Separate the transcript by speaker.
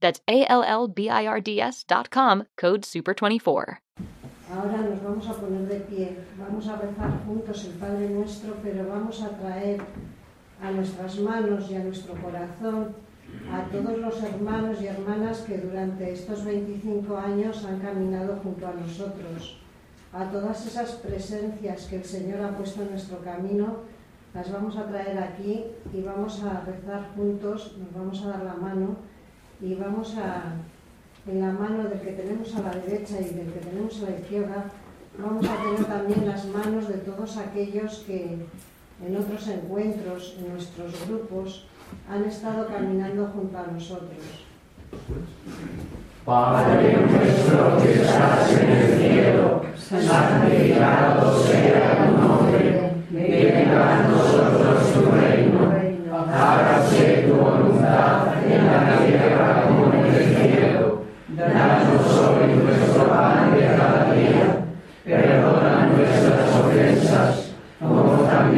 Speaker 1: That's A-L-L-B-I-R-D-S dot com, code SUPER24.
Speaker 2: Ahora nos vamos a poner de pie, vamos a rezar juntos el Padre Nuestro, pero vamos a traer a nuestras manos y a nuestro corazón a todos los hermanos y hermanas que durante estos 25 años han caminado junto a nosotros, a todas esas presencias que el Señor ha puesto en nuestro camino, las vamos a traer aquí y vamos a rezar juntos, nos vamos a dar la mano y vamos a, en la mano del que tenemos a la derecha y del que tenemos a la izquierda, vamos a tener también las manos de todos aquellos que en otros encuentros, en nuestros grupos, han estado caminando junto a nosotros.
Speaker 3: Padre nuestro que estás en el cielo, santificado sea tu nombre,